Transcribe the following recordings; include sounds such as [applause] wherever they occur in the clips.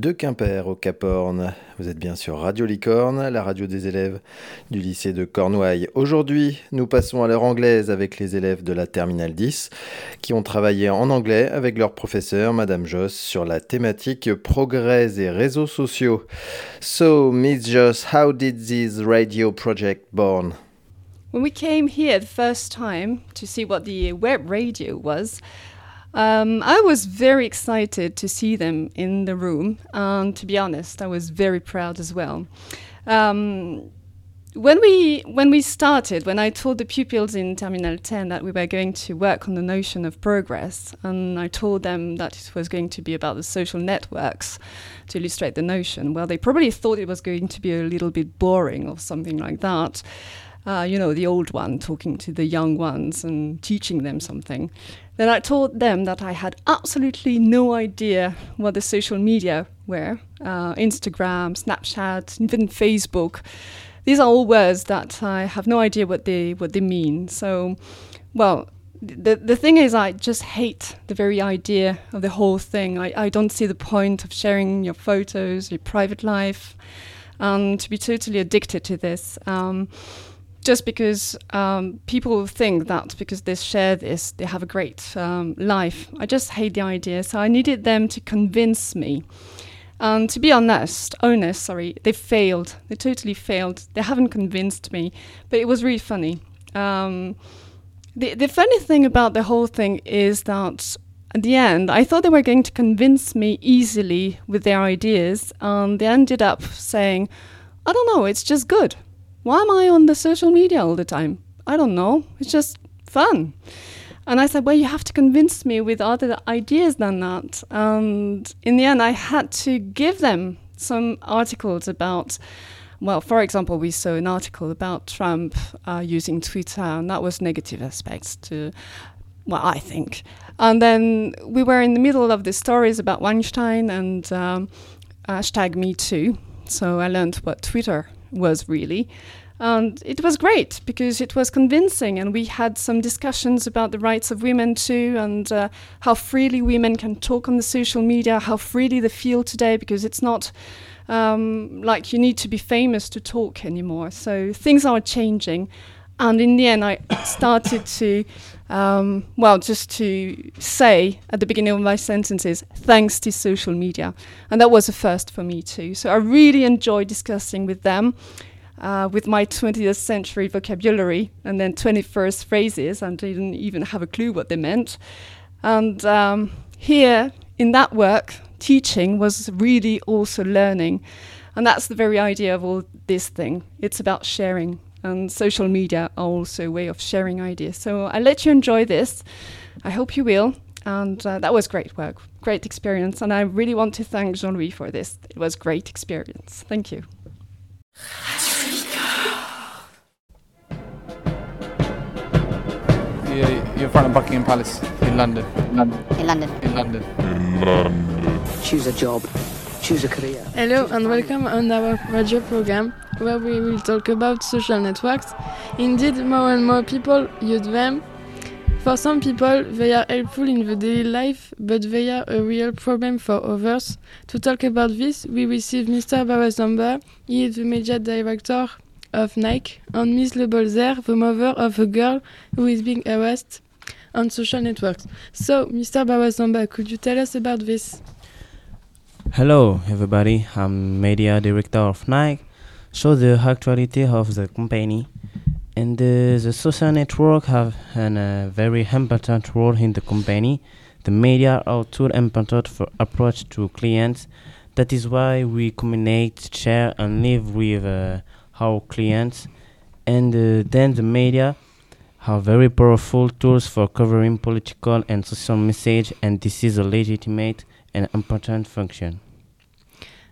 de Quimper au Cap Horn. Vous êtes bien sur Radio Licorne, la radio des élèves du lycée de Cornouailles. Aujourd'hui, nous passons à l'heure anglaise avec les élèves de la Terminale 10 qui ont travaillé en anglais avec leur professeur, Madame Joss, sur la thématique progrès et réseaux sociaux. So, Miss Joss, how did this radio project born? When we came here the first time to see what the web radio was, Um, I was very excited to see them in the room, and to be honest, I was very proud as well. Um, when we when we started, when I told the pupils in Terminal 10 that we were going to work on the notion of progress, and I told them that it was going to be about the social networks to illustrate the notion, well, they probably thought it was going to be a little bit boring or something like that. Uh, you know, the old one talking to the young ones and teaching them something. Then I told them that I had absolutely no idea what the social media were uh, Instagram, Snapchat, even Facebook. These are all words that I have no idea what they, what they mean. So, well, the, the thing is, I just hate the very idea of the whole thing. I, I don't see the point of sharing your photos, your private life, and to be totally addicted to this. Um, just because um, people think that because they share this, they have a great um, life. I just hate the idea. So I needed them to convince me. And to be honest, honest, sorry, they failed. They totally failed. They haven't convinced me, but it was really funny. Um, the the funny thing about the whole thing is that at the end, I thought they were going to convince me easily with their ideas, and they ended up saying, "I don't know, it's just good." Why am I on the social media all the time? I don't know. It's just fun. And I said, well, you have to convince me with other ideas than that. And in the end, I had to give them some articles about, well, for example, we saw an article about Trump uh, using Twitter, and that was negative aspects to, well, I think. And then we were in the middle of the stories about Weinstein and um, hashtag Me Too. So I learned what Twitter was really. And it was great because it was convincing, and we had some discussions about the rights of women too, and uh, how freely women can talk on the social media, how freely they feel today, because it's not um, like you need to be famous to talk anymore. So things are changing. And in the end, I [coughs] started to, um, well, just to say at the beginning of my sentences, thanks to social media. And that was a first for me too. So I really enjoyed discussing with them. Uh, with my 20th century vocabulary and then 21st phrases, and didn't even have a clue what they meant. And um, here in that work, teaching was really also learning. And that's the very idea of all this thing. It's about sharing and social media are also a way of sharing ideas. So I let you enjoy this. I hope you will. And uh, that was great work, great experience. And I really want to thank Jean Louis for this. It was great experience. Thank you. You're in front of Buckingham Palace in London. London. In London. In London. In London. Choose a job. Hello and welcome on our radio program where we will talk about social networks. Indeed, more and more people use them. For some people, they are helpful in the daily life, but they are a real problem for others. To talk about this, we receive Mr. Barazamba. He is the media director of Nike, and Miss Lebolzer, the mother of a girl who is being harassed on social networks. So, Mr. Barazamba, could you tell us about this? Hello, everybody. I'm media director of Nike show the actuality of the company. And uh, the social network have a uh, very important role in the company. The media are too important for approach to clients. That is why we communicate, share, and live with uh, our clients. And uh, then the media have very powerful tools for covering political and social message, and this is a legitimate and important function.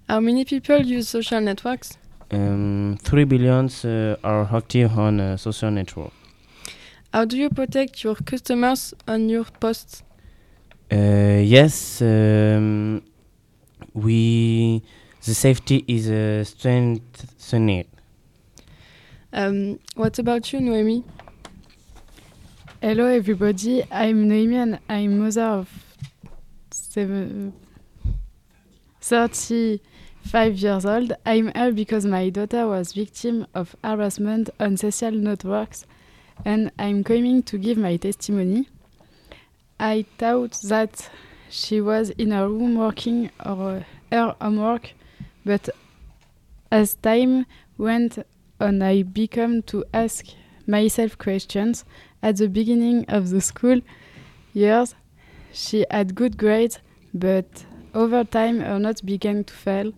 How many people use social networks? Um, 3 billions uh, are active on a social network. How do you protect your customers on your posts? Uh, yes, um, we the safety is a strengthened. Um, what about you, Noemi? Hello, everybody. I'm Noemi and I'm mother of seven, 35 years old. I'm here because my daughter was victim of harassment on social networks and I'm coming to give my testimony. I thought that she was in her room working or her homework, but as time went on, I began to ask myself questions. At the beginning of the school years, she had good grades, but over time her notes began to fail.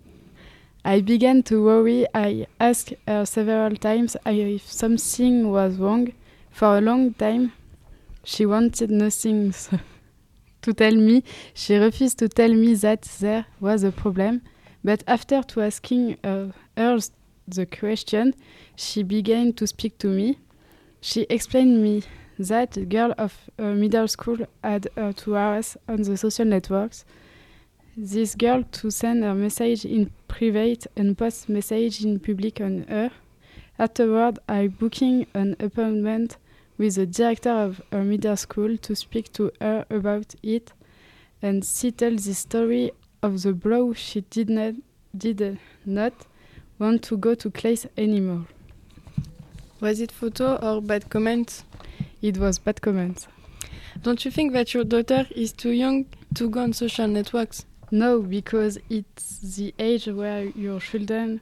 I began to worry. I asked her several times if something was wrong. For a long time, she wanted nothing [laughs] to tell me. She refused to tell me that there was a problem. But after to asking her the question, she began to speak to me. She explained me that girl of uh, middle school had her to harass on the social networks. This girl to send her message in private and post message in public on her. Afterward, I booking an appointment with the director of her middle school to speak to her about it and settle the story of the blow she did not did not want to go to class anymore. Was it photo or bad comments? It was bad comments. Don't you think that your daughter is too young to go on social networks? No, because it's the age where your children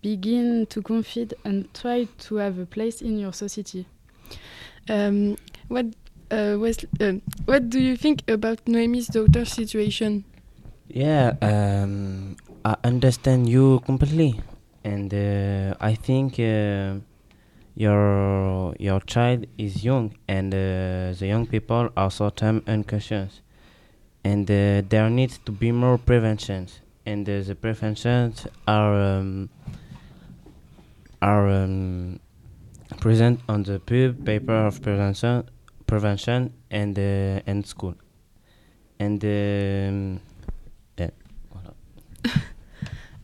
begin to confide and try to have a place in your society. Um, what uh, was, uh, what do you think about Noémie's daughter's situation? Yeah, um, I understand you completely, and uh, I think uh, your your child is young, and uh, the young people are sometimes unconscious, and uh, there needs to be more preventions, and uh, the preventions are um, are um, present on the pub paper of prevention prevention and uh, and school, and. Um, yeah. [laughs]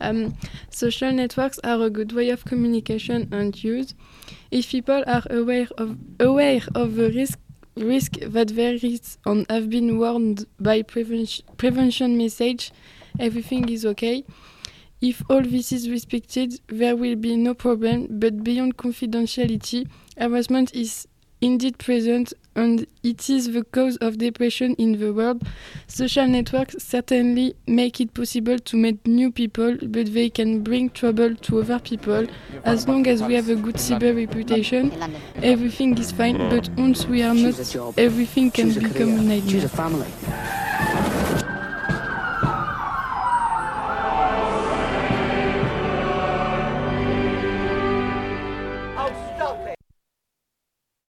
Um, social networks are a good way of communication and use. If people are aware of aware of the risk risk that there is and have been warned by prevention prevention message, everything is okay. If all this is respected, there will be no problem. But beyond confidentiality, harassment is indeed present and it is the cause of depression in the world. Social networks certainly make it possible to meet new people, but they can bring trouble to other people. As long as we have a good cyber reputation, everything is fine, but once we are not, everything can become a nightmare.